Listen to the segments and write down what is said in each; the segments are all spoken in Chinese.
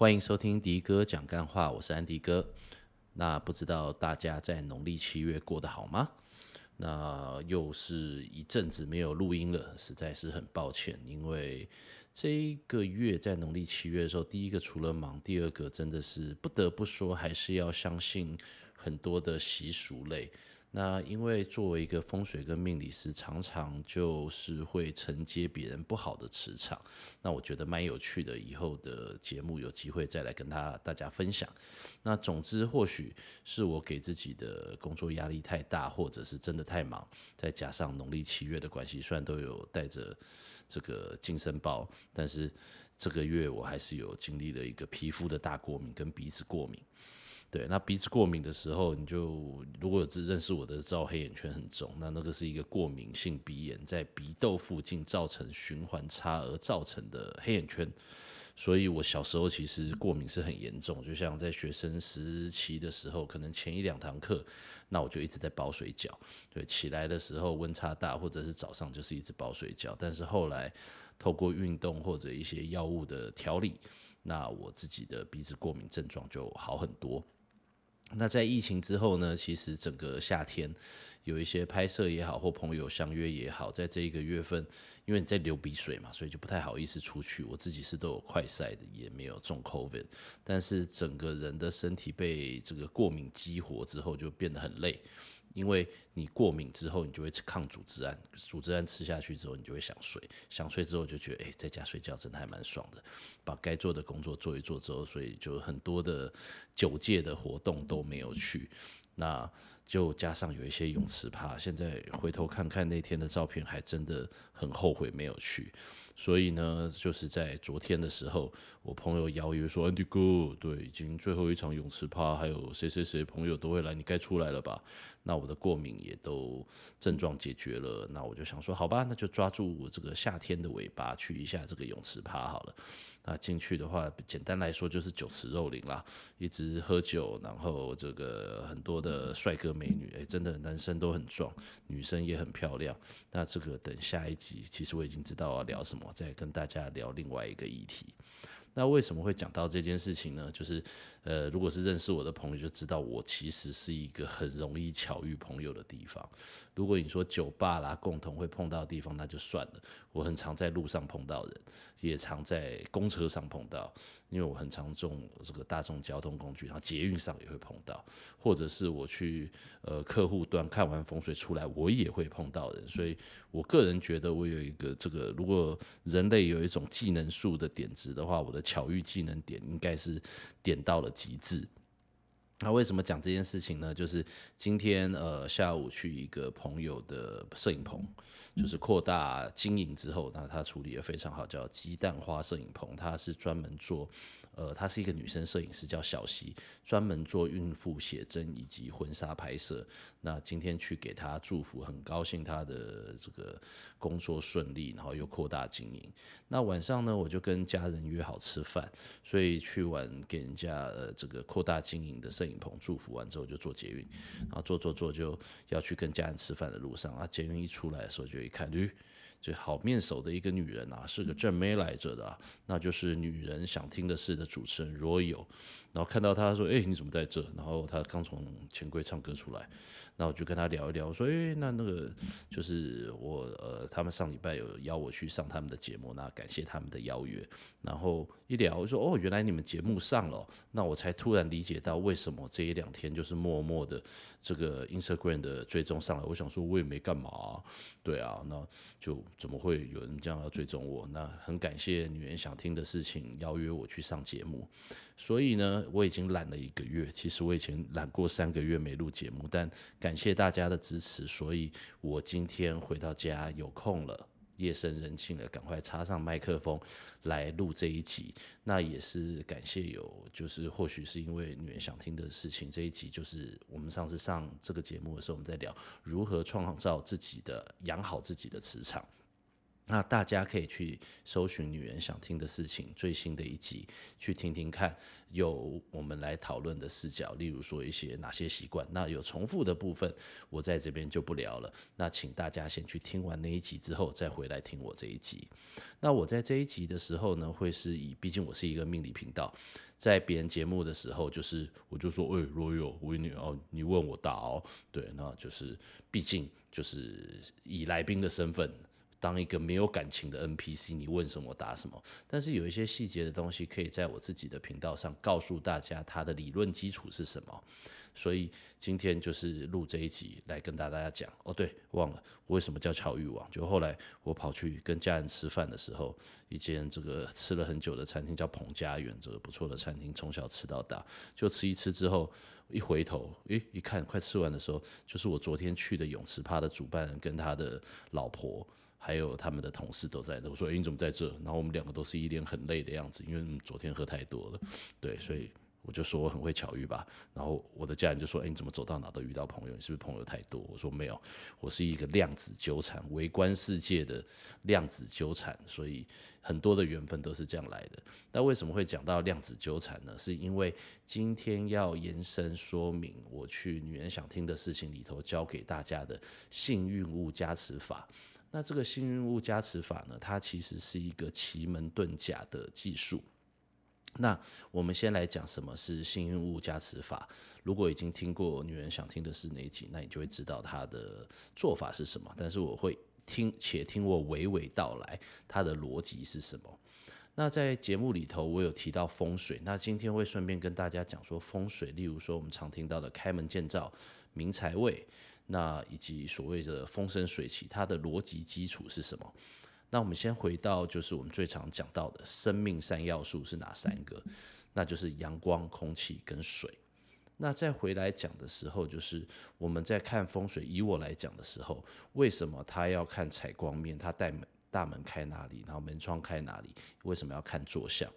欢迎收听迪哥讲干话，我是安迪哥。那不知道大家在农历七月过得好吗？那又是一阵子没有录音了，实在是很抱歉。因为这一个月在农历七月的时候，第一个除了忙，第二个真的是不得不说，还是要相信很多的习俗类。那因为作为一个风水跟命理师，常常就是会承接别人不好的磁场。那我觉得蛮有趣的，以后的节目有机会再来跟他大家分享。那总之，或许是我给自己的工作压力太大，或者是真的太忙，再加上农历七月的关系，虽然都有带着这个精神包，但是这个月我还是有经历了一个皮肤的大过敏跟鼻子过敏。对，那鼻子过敏的时候，你就如果有认识我的，知道黑眼圈很重，那那个是一个过敏性鼻炎，在鼻窦附近造成循环差而造成的黑眼圈。所以我小时候其实过敏是很严重，就像在学生时期的时候，可能前一两堂课，那我就一直在包水饺。对，起来的时候温差大，或者是早上就是一直包水饺。但是后来透过运动或者一些药物的调理，那我自己的鼻子过敏症状就好很多。那在疫情之后呢，其实整个夏天有一些拍摄也好，或朋友相约也好，在这一个月份，因为你在流鼻水嘛，所以就不太好意思出去。我自己是都有快筛的，也没有中 COVID，但是整个人的身体被这个过敏激活之后，就变得很累。因为你过敏之后，你就会吃抗组织胺，组织胺吃下去之后，你就会想睡，想睡之后就觉得，哎，在家睡觉真的还蛮爽的，把该做的工作做一做之后，所以就很多的酒界的活动都没有去，那就加上有一些泳池趴，现在回头看看那天的照片，还真的很后悔没有去。所以呢，就是在昨天的时候，我朋友邀约说：“Andy 哥，对，已经最后一场泳池趴，还有谁谁谁朋友都会来，你该出来了吧？”那我的过敏也都症状解决了，那我就想说，好吧，那就抓住我这个夏天的尾巴去一下这个泳池趴好了。那进去的话，简单来说就是酒池肉林啦，一直喝酒，然后这个很多的帅哥美女，哎，真的男生都很壮，女生也很漂亮。那这个等下一集，其实我已经知道要聊什么，再跟大家聊另外一个议题。那为什么会讲到这件事情呢？就是，呃，如果是认识我的朋友就知道，我其实是一个很容易巧遇朋友的地方。如果你说酒吧啦，共同会碰到的地方，那就算了。我很常在路上碰到人，也常在公车上碰到。因为我很常坐这个大众交通工具，然后捷运上也会碰到，或者是我去呃客户端看完风水出来，我也会碰到人，所以我个人觉得我有一个这个，如果人类有一种技能树的点子的话，我的巧遇技能点应该是点到了极致。那为什么讲这件事情呢？就是今天呃下午去一个朋友的摄影棚，就是扩大经营之后，那他处理的非常好，叫鸡蛋花摄影棚，他是专门做。呃，她是一个女生摄影师，叫小溪，专门做孕妇写真以及婚纱拍摄。那今天去给她祝福，很高兴她的这个工作顺利，然后又扩大经营。那晚上呢，我就跟家人约好吃饭，所以去完给人家呃这个扩大经营的摄影棚祝福完之后，就坐捷运，然后坐坐坐就要去跟家人吃饭的路上啊，捷运一出来的时候就一看，驴。最好面熟的一个女人啊，是个正妹来着的啊，那就是女人想听的事的主持人 Royal。然后看到他说：“哎，你怎么在这？”然后他刚从钱柜唱歌出来，然后我就跟他聊一聊，说：“哎，那那个就是我呃，他们上礼拜有邀我去上他们的节目，那感谢他们的邀约。”然后一聊，我说：“哦，原来你们节目上了。”那我才突然理解到为什么这一两天就是默默的这个 Instagram 的追踪上来。我想说，我也没干嘛啊，对啊，那就怎么会有人这样要追踪我？那很感谢女人想听的事情邀约我去上节目。所以呢，我已经懒了一个月。其实我以前懒过三个月没录节目，但感谢大家的支持，所以我今天回到家有空了，夜深人静了，赶快插上麦克风来录这一集。那也是感谢有，就是或许是因为女人想听的事情，这一集就是我们上次上这个节目的时候，我们在聊如何创造自己的、养好自己的磁场。那大家可以去搜寻“女人想听的事情”最新的一集，去听听看，有我们来讨论的视角，例如说一些哪些习惯。那有重复的部分，我在这边就不聊了。那请大家先去听完那一集之后，再回来听我这一集。那我在这一集的时候呢，会是以，毕竟我是一个命理频道，在别人节目的时候，就是我就说，哎，若有我问你哦，你问我答哦，对，那就是毕竟就是以来宾的身份。当一个没有感情的 NPC，你问什么答什么。但是有一些细节的东西，可以在我自己的频道上告诉大家它的理论基础是什么。所以今天就是录这一集来跟大家讲。哦，对，忘了我为什么叫巧遇王。就后来我跑去跟家人吃饭的时候，一间这个吃了很久的餐厅叫彭家园，这个不错的餐厅，从小吃到大。就吃一吃之后，一回头，诶，一看快吃完的时候，就是我昨天去的泳池趴的主办人跟他的老婆。还有他们的同事都在那，我说：“哎，你怎么在这？”然后我们两个都是一脸很累的样子，因为昨天喝太多了。对，所以我就说我很会巧遇吧。然后我的家人就说：“哎，你怎么走到哪都遇到朋友？你是不是朋友太多？”我说：“没有，我是一个量子纠缠，微观世界的量子纠缠，所以很多的缘分都是这样来的。那为什么会讲到量子纠缠呢？是因为今天要延伸说明，我去女人想听的事情里头教给大家的幸运物加持法。”那这个幸运物加持法呢，它其实是一个奇门遁甲的技术。那我们先来讲什么是幸运物加持法。如果已经听过女人想听的是哪一集，那你就会知道它的做法是什么。但是我会听，且听我娓娓道来它的逻辑是什么。那在节目里头，我有提到风水。那今天会顺便跟大家讲说风水，例如说我们常听到的开门见灶、明财位。那以及所谓的风生水起，它的逻辑基础是什么？那我们先回到，就是我们最常讲到的生命三要素是哪三个？那就是阳光、空气跟水。那再回来讲的时候，就是我们在看风水，以我来讲的时候，为什么他要看采光面？他带门大门开哪里？然后门窗开哪里？为什么要看坐向？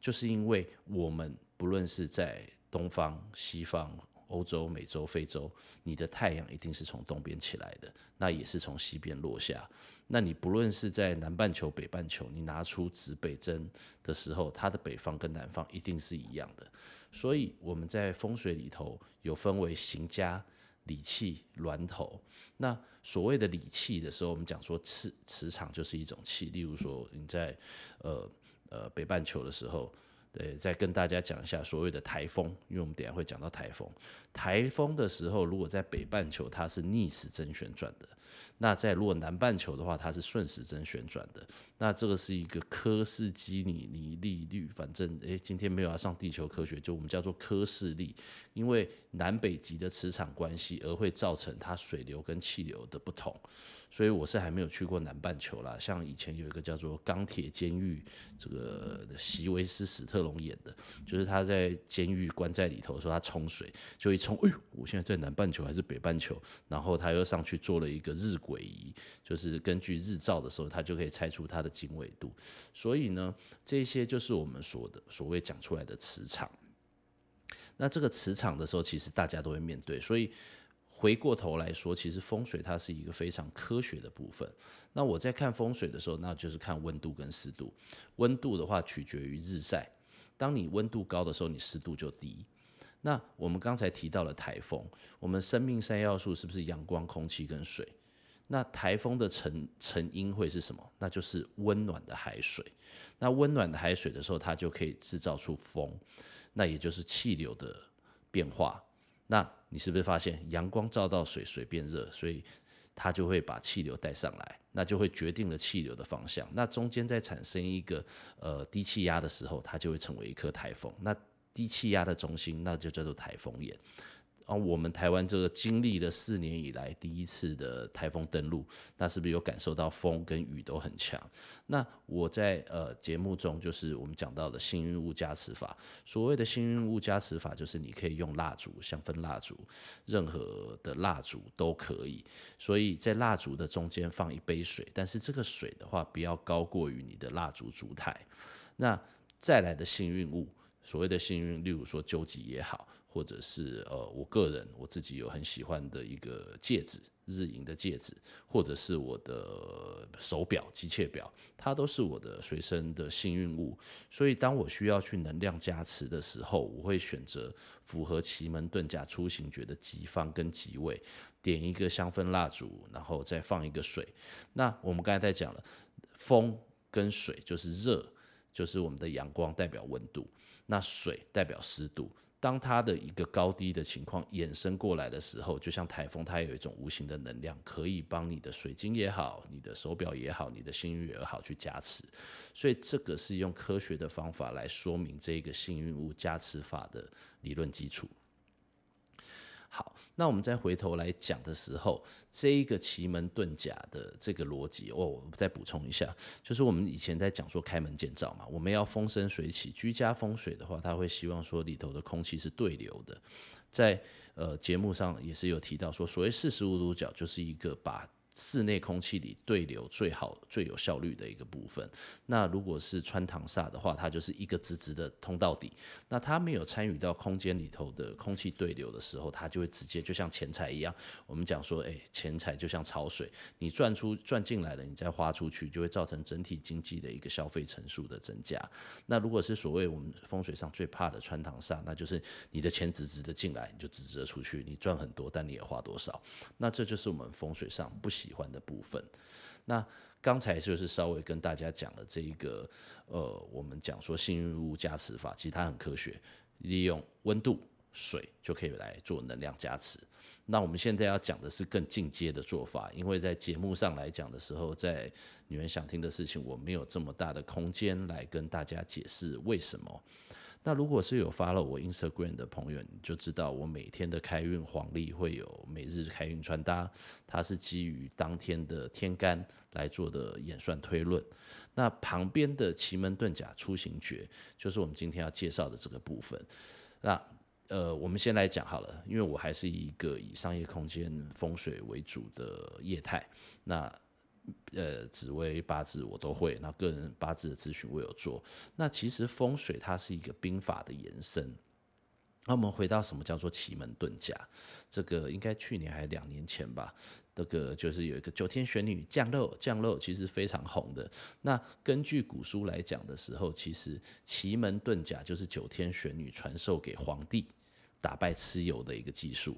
就是因为我们不论是在东方、西方。欧洲、美洲、非洲，你的太阳一定是从东边起来的，那也是从西边落下。那你不论是在南半球、北半球，你拿出指北针的时候，它的北方跟南方一定是一样的。所以我们在风水里头有分为行家、理气、峦头。那所谓的理气的时候，我们讲说磁磁场就是一种气。例如说你在呃呃北半球的时候。对，再跟大家讲一下所谓的台风，因为我们等下会讲到台风。台风的时候，如果在北半球，它是逆时针旋转的。那在如果南半球的话，它是顺时针旋转的。那这个是一个科氏基尼尼利率，反正诶，今天没有要上地球科学，就我们叫做科氏力，因为南北极的磁场关系而会造成它水流跟气流的不同。所以我是还没有去过南半球啦。像以前有一个叫做《钢铁监狱》，这个席维斯史特龙演的，就是他在监狱关在里头，说他冲水，就一冲，哎呦，我现在在南半球还是北半球？然后他又上去做了一个日晷仪，就是根据日照的时候，它就可以猜出它的经纬度。所以呢，这些就是我们说的所谓讲出来的磁场。那这个磁场的时候，其实大家都会面对，所以。回过头来说，其实风水它是一个非常科学的部分。那我在看风水的时候，那就是看温度跟湿度。温度的话取决于日晒，当你温度高的时候，你湿度就低。那我们刚才提到了台风，我们生命三要素是不是阳光、空气跟水？那台风的成成因会是什么？那就是温暖的海水。那温暖的海水的时候，它就可以制造出风，那也就是气流的变化。那你是不是发现阳光照到水，水变热，所以它就会把气流带上来，那就会决定了气流的方向。那中间在产生一个呃低气压的时候，它就会成为一颗台风。那低气压的中心，那就叫做台风眼。啊，我们台湾这个经历了四年以来第一次的台风登陆，那是不是有感受到风跟雨都很强？那我在呃节目中就是我们讲到的幸运物加持法。所谓的幸运物加持法，就是你可以用蜡烛、香氛蜡烛，任何的蜡烛都可以。所以在蜡烛的中间放一杯水，但是这个水的话不要高过于你的蜡烛烛台。那再来的幸运物，所谓的幸运，例如说究极也好。或者是呃，我个人我自己有很喜欢的一个戒指，日银的戒指，或者是我的手表、机械表，它都是我的随身的幸运物。所以，当我需要去能量加持的时候，我会选择符合奇门遁甲出行诀的吉方跟吉位，点一个香氛蜡烛，然后再放一个水。那我们刚才在讲了，风跟水就是热，就是我们的阳光代表温度，那水代表湿度。当它的一个高低的情况衍生过来的时候，就像台风，它有一种无形的能量，可以帮你的水晶也好，你的手表也好，你的幸运也好去加持。所以这个是用科学的方法来说明这个幸运物加持法的理论基础。好，那我们再回头来讲的时候，这一个奇门遁甲的这个逻辑，哦，我再补充一下，就是我们以前在讲说开门见灶嘛，我们要风生水起，居家风水的话，他会希望说里头的空气是对流的，在呃节目上也是有提到说，所谓四十五度角就是一个把。室内空气里对流最好、最有效率的一个部分。那如果是穿堂煞的话，它就是一个直直的通到底。那它没有参与到空间里头的空气对流的时候，它就会直接就像钱财一样。我们讲说，诶，钱财就像潮水，你赚出赚进来了，你再花出去，就会造成整体经济的一个消费层数的增加。那如果是所谓我们风水上最怕的穿堂煞，那就是你的钱直直的进来，你就直直的出去，你赚很多，但你也花多少。那这就是我们风水上不行喜欢的部分，那刚才就是稍微跟大家讲了这一个，呃，我们讲说幸运物加持法，其实它很科学，利用温度、水就可以来做能量加持。那我们现在要讲的是更进阶的做法，因为在节目上来讲的时候，在女人想听的事情，我没有这么大的空间来跟大家解释为什么。那如果是有 follow 我 Instagram 的朋友，你就知道我每天的开运黄历会有每日开运穿搭，它是基于当天的天干来做的演算推论。那旁边的奇门遁甲出行诀，就是我们今天要介绍的这个部分。那呃，我们先来讲好了，因为我还是一个以商业空间风水为主的业态。那呃，紫微八字我都会，那个人八字的咨询我有做。那其实风水它是一个兵法的延伸。那我们回到什么叫做奇门遁甲？这个应该去年还是两年前吧？这个就是有一个九天玄女降肉，降肉其实非常红的。那根据古书来讲的时候，其实奇门遁甲就是九天玄女传授给皇帝打败蚩尤的一个技术。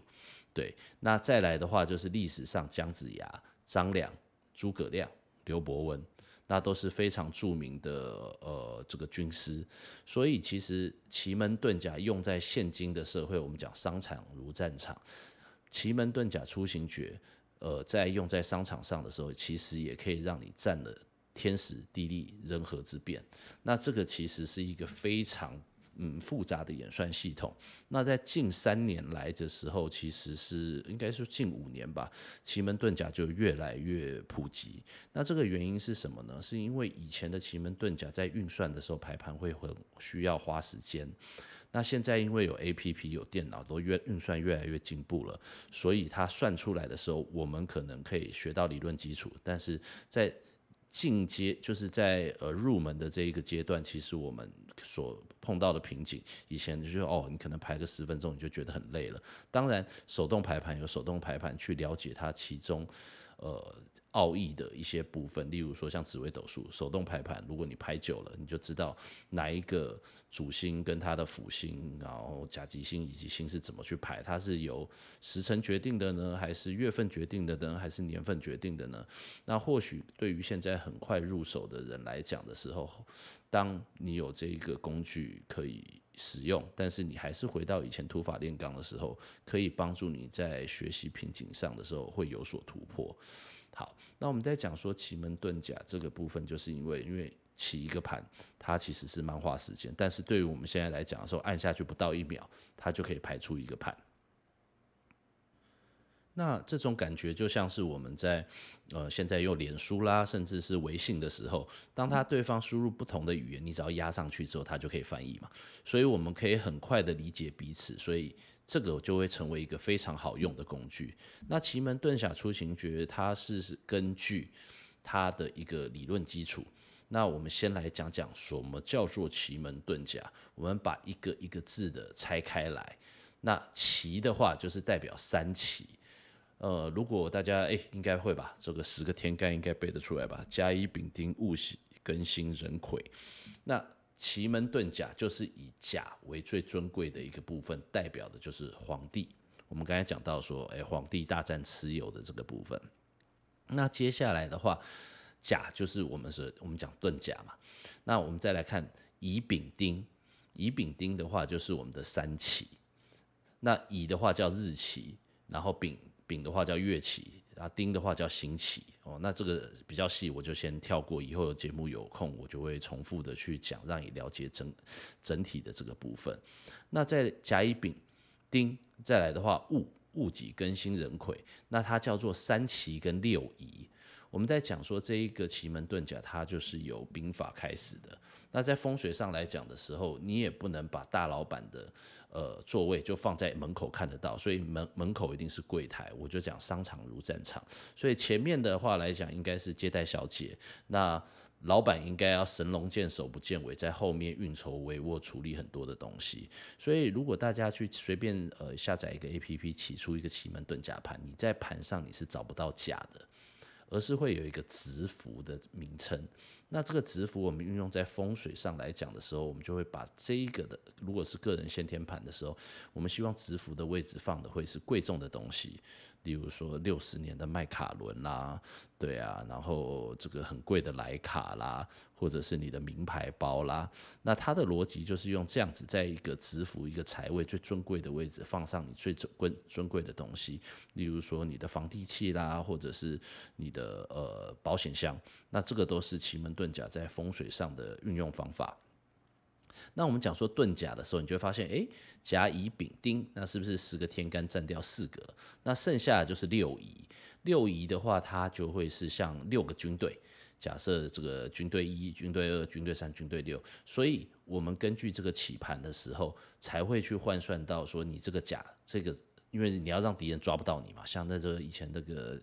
对，那再来的话就是历史上姜子牙、张良。诸葛亮、刘伯温，那都是非常著名的呃这个军师，所以其实奇门遁甲用在现今的社会，我们讲商场如战场，奇门遁甲出行诀，呃，在用在商场上的时候，其实也可以让你占了天时地利人和之便。那这个其实是一个非常。嗯，复杂的演算系统。那在近三年来的时候，其实是应该是近五年吧，奇门遁甲就越来越普及。那这个原因是什么呢？是因为以前的奇门遁甲在运算的时候排盘会很需要花时间。那现在因为有 APP 有电脑，都越运算越来越进步了，所以它算出来的时候，我们可能可以学到理论基础，但是在进阶就是在呃入门的这一个阶段，其实我们所碰到的瓶颈，以前就是哦，你可能排个十分钟你就觉得很累了。当然，手动排盘有手动排盘去了解它其中呃。奥义的一些部分，例如说像紫微斗数手动排盘，如果你排久了，你就知道哪一个主星跟它的辅星，然后甲级星、乙级星是怎么去排，它是由时辰决定的呢，还是月份决定的呢，还是年份决定的呢？那或许对于现在很快入手的人来讲的时候，当你有这一个工具可以使用，但是你还是回到以前土法炼钢的时候，可以帮助你在学习瓶颈上的时候会有所突破。好，那我们在讲说奇门遁甲这个部分，就是因为因为起一个盘，它其实是漫画时间，但是对于我们现在来讲的时候，按下去不到一秒，它就可以排出一个盘。那这种感觉就像是我们在呃现在用脸书啦，甚至是微信的时候，当他对方输入不同的语言，你只要压上去之后，他就可以翻译嘛，所以我们可以很快的理解彼此，所以。这个就会成为一个非常好用的工具。那奇门遁甲出行诀，它是根据它的一个理论基础。那我们先来讲讲什么叫做奇门遁甲。我们把一个一个字的拆开来。那奇的话就是代表三奇，呃，如果大家哎，应该会吧，这个十个天干应该背得出来吧？甲乙丙丁戊己庚辛壬癸，那奇门遁甲就是以甲为最尊贵的一个部分，代表的就是皇帝。我们刚才讲到说，哎，皇帝大战蚩尤的这个部分。那接下来的话，甲就是我们是我们讲遁甲嘛。那我们再来看乙丙丁，乙丙丁的话就是我们的三奇。那乙的话叫日奇，然后丙丙的话叫月期，然后丁的话叫辛期。哦，那这个比较细，我就先跳过。以后的节目有空，我就会重复的去讲，让你了解整整体的这个部分。那在甲乙丙丁再来的话，戊戊己庚辛壬癸，那它叫做三奇跟六仪。我们在讲说这一个奇门遁甲，它就是由兵法开始的。那在风水上来讲的时候，你也不能把大老板的呃座位就放在门口看得到，所以门门口一定是柜台。我就讲商场如战场，所以前面的话来讲应该是接待小姐，那老板应该要神龙见首不见尾，在后面运筹帷幄处理很多的东西。所以如果大家去随便呃下载一个 APP，起出一个奇门遁甲盘，你在盘上你是找不到甲的。而是会有一个值符的名称，那这个值符我们运用在风水上来讲的时候，我们就会把这个的，如果是个人先天盘的时候，我们希望值符的位置放的会是贵重的东西。例如说六十年的麦卡伦啦，对啊，然后这个很贵的莱卡啦，或者是你的名牌包啦，那它的逻辑就是用这样子，在一个值符一个财位最尊贵的位置放上你最尊贵尊贵的东西，例如说你的房地契啦，或者是你的呃保险箱，那这个都是奇门遁甲在风水上的运用方法。那我们讲说遁甲的时候，你就会发现，哎，甲乙丙丁，那是不是十个天干占掉四个？那剩下就是六仪。六仪的话，它就会是像六个军队。假设这个军队一、军队二、军队三、军队六，所以我们根据这个起盘的时候，才会去换算到说，你这个甲，这个，因为你要让敌人抓不到你嘛。像在这个以前那个。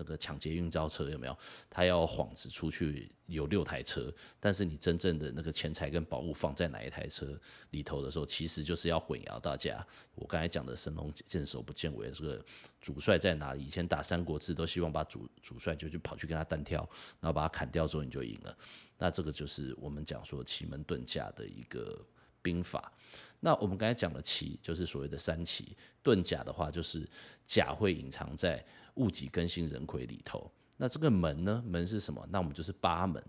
那个抢劫运钞车有没有？他要幌子出去有六台车，但是你真正的那个钱财跟宝物放在哪一台车里头的时候，其实就是要混淆大家。我刚才讲的神龙见首不见尾这个主帅在哪里？以前打三国志都希望把主主帅就去跑去跟他单挑，然后把他砍掉之后你就赢了。那这个就是我们讲说奇门遁甲的一个兵法。那我们刚才讲的奇就是所谓的三奇，遁甲的话就是甲会隐藏在。物己庚辛壬癸里头，那这个门呢？门是什么？那我们就是八门，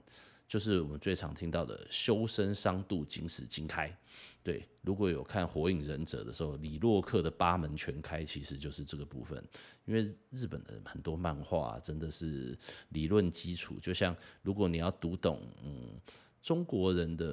就是我们最常听到的修身伤度金石经开。对，如果有看火影忍者的时候，李洛克的八门全开，其实就是这个部分。因为日本的很多漫画真的是理论基础，就像如果你要读懂，嗯。中国人的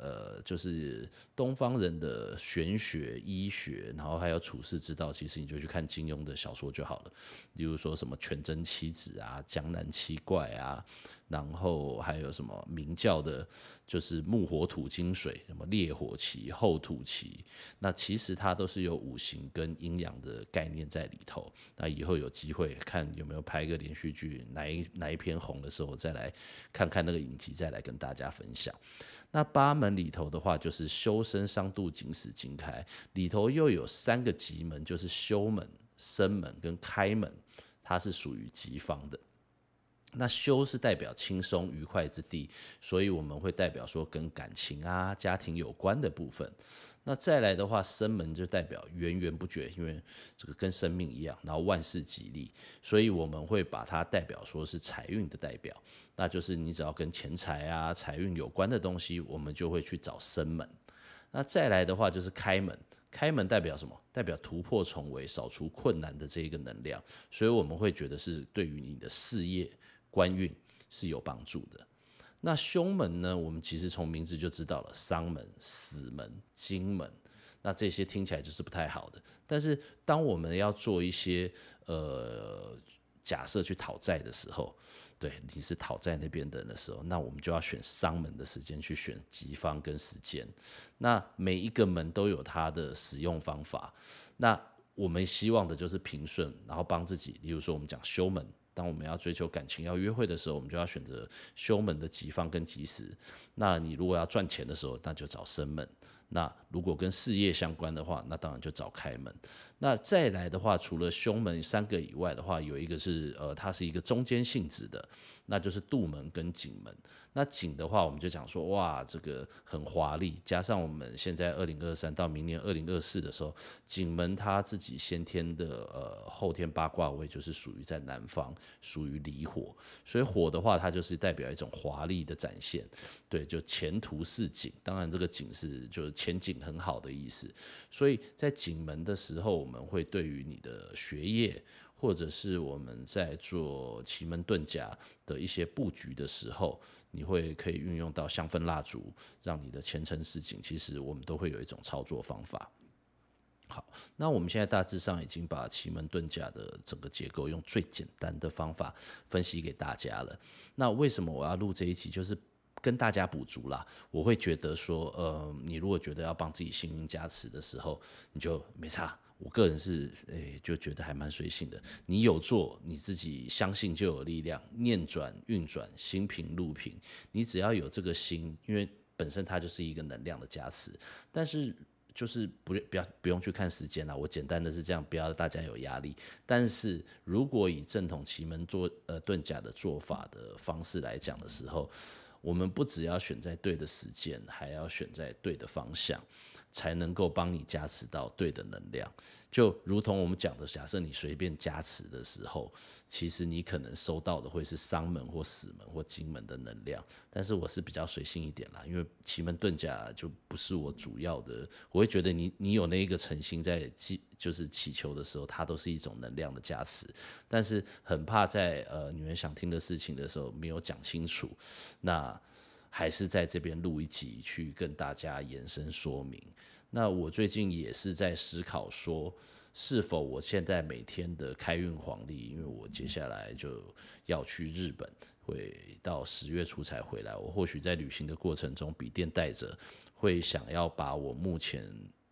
呃，就是东方人的玄学、医学，然后还有处世之道，其实你就去看金庸的小说就好了。例如说什么全真七子啊、江南七怪啊。然后还有什么明教的，就是木火土金水，什么烈火旗、厚土旗，那其实它都是有五行跟阴阳的概念在里头。那以后有机会看有没有拍个连续剧，哪一哪一篇红的时候，再来看看那个影集，再来跟大家分享。那八门里头的话，就是修身伤度紧死经开，里头又有三个吉门，就是修门、生门跟开门，它是属于吉方的。那休是代表轻松愉快之地，所以我们会代表说跟感情啊、家庭有关的部分。那再来的话，生门就代表源源不绝，因为这个跟生命一样，然后万事吉利，所以我们会把它代表说是财运的代表。那就是你只要跟钱财啊、财运有关的东西，我们就会去找生门。那再来的话就是开门，开门代表什么？代表突破重围、扫除困难的这一个能量，所以我们会觉得是对于你的事业。官运是有帮助的。那凶门呢？我们其实从名字就知道了，丧门、死门、金门。那这些听起来就是不太好的。但是当我们要做一些呃假设去讨债的时候，对，你是讨债那边的人的时候，那我们就要选丧门的时间去选吉方跟时间。那每一个门都有它的使用方法。那我们希望的就是平顺，然后帮自己。例如说，我们讲修门。当我们要追求感情、要约会的时候，我们就要选择凶门的吉方跟吉时。那你如果要赚钱的时候，那就找生门。那如果跟事业相关的话，那当然就找开门。那再来的话，除了凶门三个以外的话，有一个是呃，它是一个中间性质的，那就是杜门跟景门。那景的话，我们就讲说，哇，这个很华丽，加上我们现在二零二三到明年二零二四的时候，景门它自己先天的呃后天八卦位就是属于在南方，属于离火，所以火的话，它就是代表一种华丽的展现，对，就前途似锦。当然，这个锦是就是前景很好的意思。所以在景门的时候，我们会对于你的学业，或者是我们在做奇门遁甲的一些布局的时候。你会可以运用到香氛蜡烛，让你的前程似锦。其实我们都会有一种操作方法。好，那我们现在大致上已经把奇门遁甲的整个结构用最简单的方法分析给大家了。那为什么我要录这一集？就是跟大家补足啦。我会觉得说，呃，你如果觉得要帮自己幸运加持的时候，你就没差。我个人是诶、就觉得还蛮随性的。你有做，你自己相信就有力量。念转运转，心平路平。你只要有这个心，因为本身它就是一个能量的加持。但是就是不不要不用去看时间了。我简单的是这样，不要大家有压力。但是如果以正统奇门做呃遁甲的做法的方式来讲的时候，我们不只要选在对的时间，还要选在对的方向。才能够帮你加持到对的能量，就如同我们讲的，假设你随便加持的时候，其实你可能收到的会是伤门或死门或金门的能量。但是我是比较随性一点啦，因为奇门遁甲就不是我主要的，我会觉得你你有那一个诚心在祈，就是祈求的时候，它都是一种能量的加持。但是很怕在呃女人想听的事情的时候没有讲清楚，那。还是在这边录一集去跟大家延伸说明。那我最近也是在思考说，是否我现在每天的开运黄历，因为我接下来就要去日本，会到十月初才回来。我或许在旅行的过程中，笔电带着，会想要把我目前。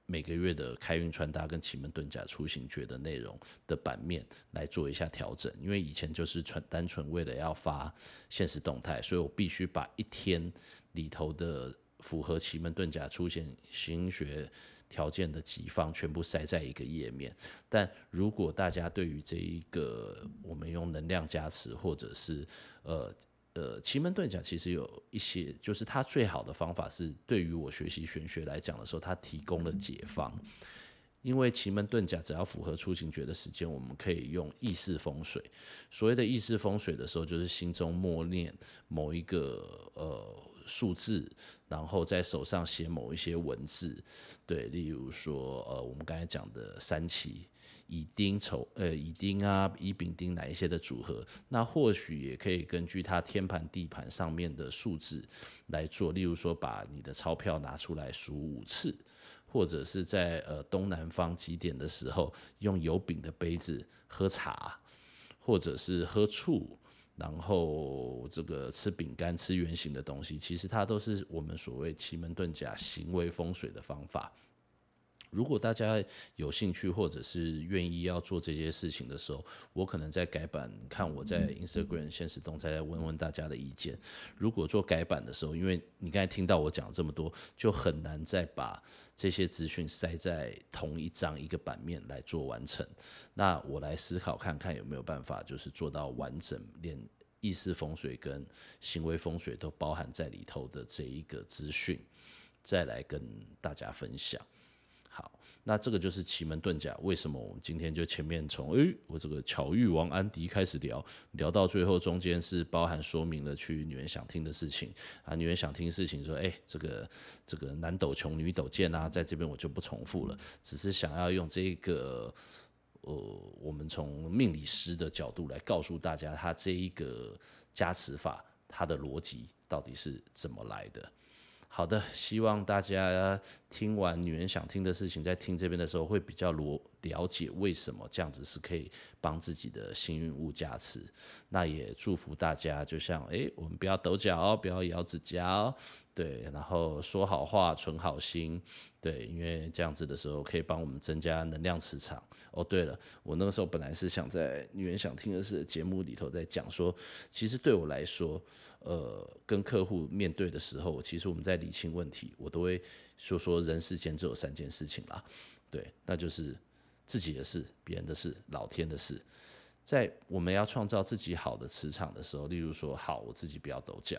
每个月的开运穿搭跟奇门遁甲出行诀的内容的版面来做一下调整，因为以前就是纯单纯为了要发现实动态，所以我必须把一天里头的符合奇门遁甲出行行学条件的几方全部塞在一个页面。但如果大家对于这一个我们用能量加持或者是呃。呃，奇门遁甲其实有一些，就是它最好的方法是，对于我学习玄学来讲的时候，它提供了解方。因为奇门遁甲只要符合出行诀的时间，我们可以用意识风水。所谓的意识风水的时候，就是心中默念某一个呃数字，然后在手上写某一些文字，对，例如说呃，我们刚才讲的三奇。乙丁丑，呃，乙丁啊，乙丙丁哪一些的组合？那或许也可以根据它天盘地盘上面的数字来做。例如说，把你的钞票拿出来数五次，或者是在呃东南方几点的时候，用有柄的杯子喝茶，或者是喝醋，然后这个吃饼干、吃圆形的东西，其实它都是我们所谓奇门遁甲行为风水的方法。如果大家有兴趣，或者是愿意要做这些事情的时候，我可能在改版，看我在 Instagram 现实动态再问问大家的意见。如果做改版的时候，因为你刚才听到我讲这么多，就很难再把这些资讯塞在同一张一个版面来做完成。那我来思考看看有没有办法，就是做到完整，连意识风水跟行为风水都包含在里头的这一个资讯，再来跟大家分享。那这个就是奇门遁甲。为什么我们今天就前面从诶、我这个巧遇王安迪开始聊，聊到最后中间是包含说明了去女人想听的事情啊，女人想听事情说，哎、欸，这个这个男斗穷，女斗贱啊，在这边我就不重复了，只是想要用这个呃，我们从命理师的角度来告诉大家，他这一个加持法，它的逻辑到底是怎么来的。好的，希望大家听完女人想听的事情，在听这边的时候会比较罗了解为什么这样子是可以帮自己的幸运物加持。那也祝福大家，就像哎，我们不要抖脚哦，不要咬指甲哦，对，然后说好话，存好心，对，因为这样子的时候可以帮我们增加能量磁场。哦，对了，我那个时候本来是想在女人想听的是节目里头在讲说，其实对我来说。呃，跟客户面对的时候，其实我们在理清问题，我都会说说人世间只有三件事情啦，对，那就是自己的事、别人的事、老天的事。在我们要创造自己好的磁场的时候，例如说，好，我自己不要抖脚，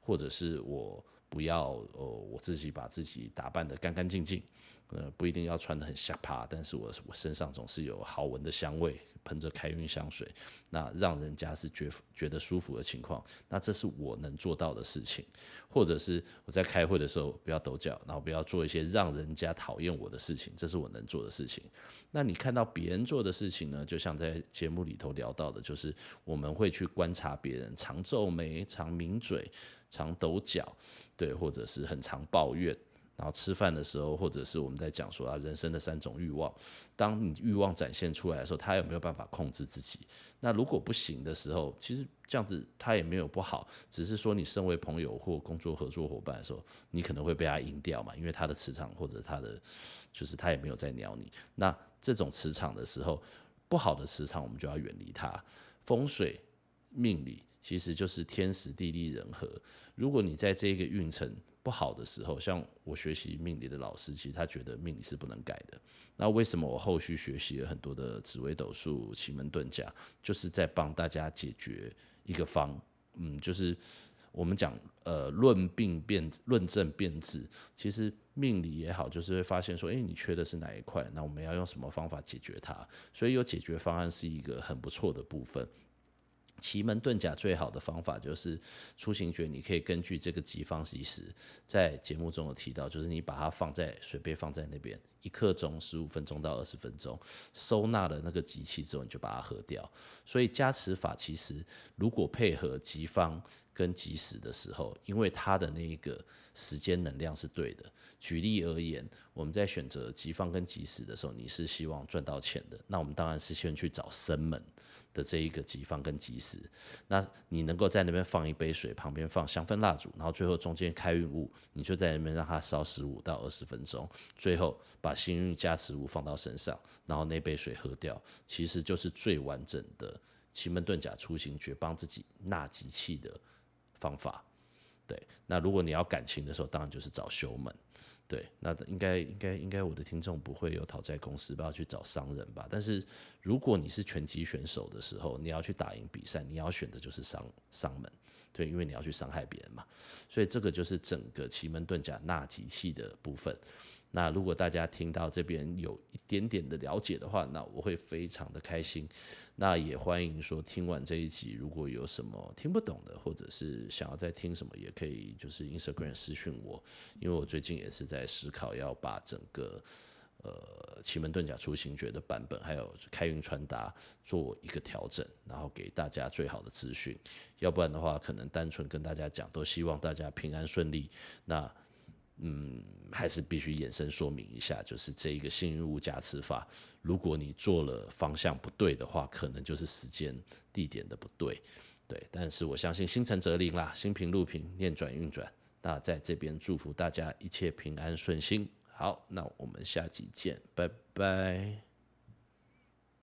或者是我不要，呃，我自己把自己打扮得干干净净，呃，不一定要穿得很吓趴，但是我我身上总是有好闻的香味。喷着开运香水，那让人家是觉觉得舒服的情况，那这是我能做到的事情，或者是我在开会的时候不要抖脚，然后不要做一些让人家讨厌我的事情，这是我能做的事情。那你看到别人做的事情呢？就像在节目里头聊到的，就是我们会去观察别人常皱眉、常抿嘴、常抖脚，对，或者是很常抱怨。然后吃饭的时候，或者是我们在讲说啊，人生的三种欲望，当你欲望展现出来的时候，他有没有办法控制自己？那如果不行的时候，其实这样子他也没有不好，只是说你身为朋友或工作合作伙伴的时候，你可能会被他赢掉嘛，因为他的磁场或者他的就是他也没有在鸟你。那这种磁场的时候，不好的磁场我们就要远离它。风水命理其实就是天时地利人和，如果你在这个运程。不好的时候，像我学习命理的老师，其实他觉得命理是不能改的。那为什么我后续学习了很多的紫微斗数、奇门遁甲，就是在帮大家解决一个方，嗯，就是我们讲呃论病变论证变质，其实命理也好，就是会发现说，诶，你缺的是哪一块？那我们要用什么方法解决它？所以有解决方案是一个很不错的部分。奇门遁甲最好的方法就是出行诀，你可以根据这个吉方吉时，在节目中有提到，就是你把它放在水杯放在那边一刻钟，十五分钟到二十分钟，收纳了那个吉气之后，你就把它喝掉。所以加持法其实如果配合吉方跟吉时的时候，因为它的那一个时间能量是对的。举例而言，我们在选择吉方跟吉时的时候，你是希望赚到钱的，那我们当然是先去找生门。的这一个吉方跟吉时，那你能够在那边放一杯水，旁边放香氛蜡烛，然后最后中间开运物，你就在那边让它烧十五到二十分钟，最后把幸运加持物放到身上，然后那杯水喝掉，其实就是最完整的奇门遁甲出行诀，帮自己纳吉气的方法。对，那如果你要感情的时候，当然就是找修门。对，那应该应该应该我的听众不会有讨债公司吧，要去找商人吧。但是如果你是拳击选手的时候，你要去打赢比赛，你要选的就是商商门，对，因为你要去伤害别人嘛。所以这个就是整个奇门遁甲纳吉器的部分。那如果大家听到这边有一点点的了解的话，那我会非常的开心。那也欢迎说听完这一集，如果有什么听不懂的，或者是想要再听什么，也可以就是 Instagram 私讯我，因为我最近也是在思考要把整个呃奇门遁甲出行诀的版本，还有开运传达做一个调整，然后给大家最好的资讯。要不然的话，可能单纯跟大家讲，都希望大家平安顺利。那嗯，还是必须延伸说明一下，就是这一个幸运物加持法，如果你做了方向不对的话，可能就是时间地点的不对，对。但是我相信心诚则灵啦，心平路平，念转运转。那在这边祝福大家一切平安顺心。好，那我们下集见，拜拜。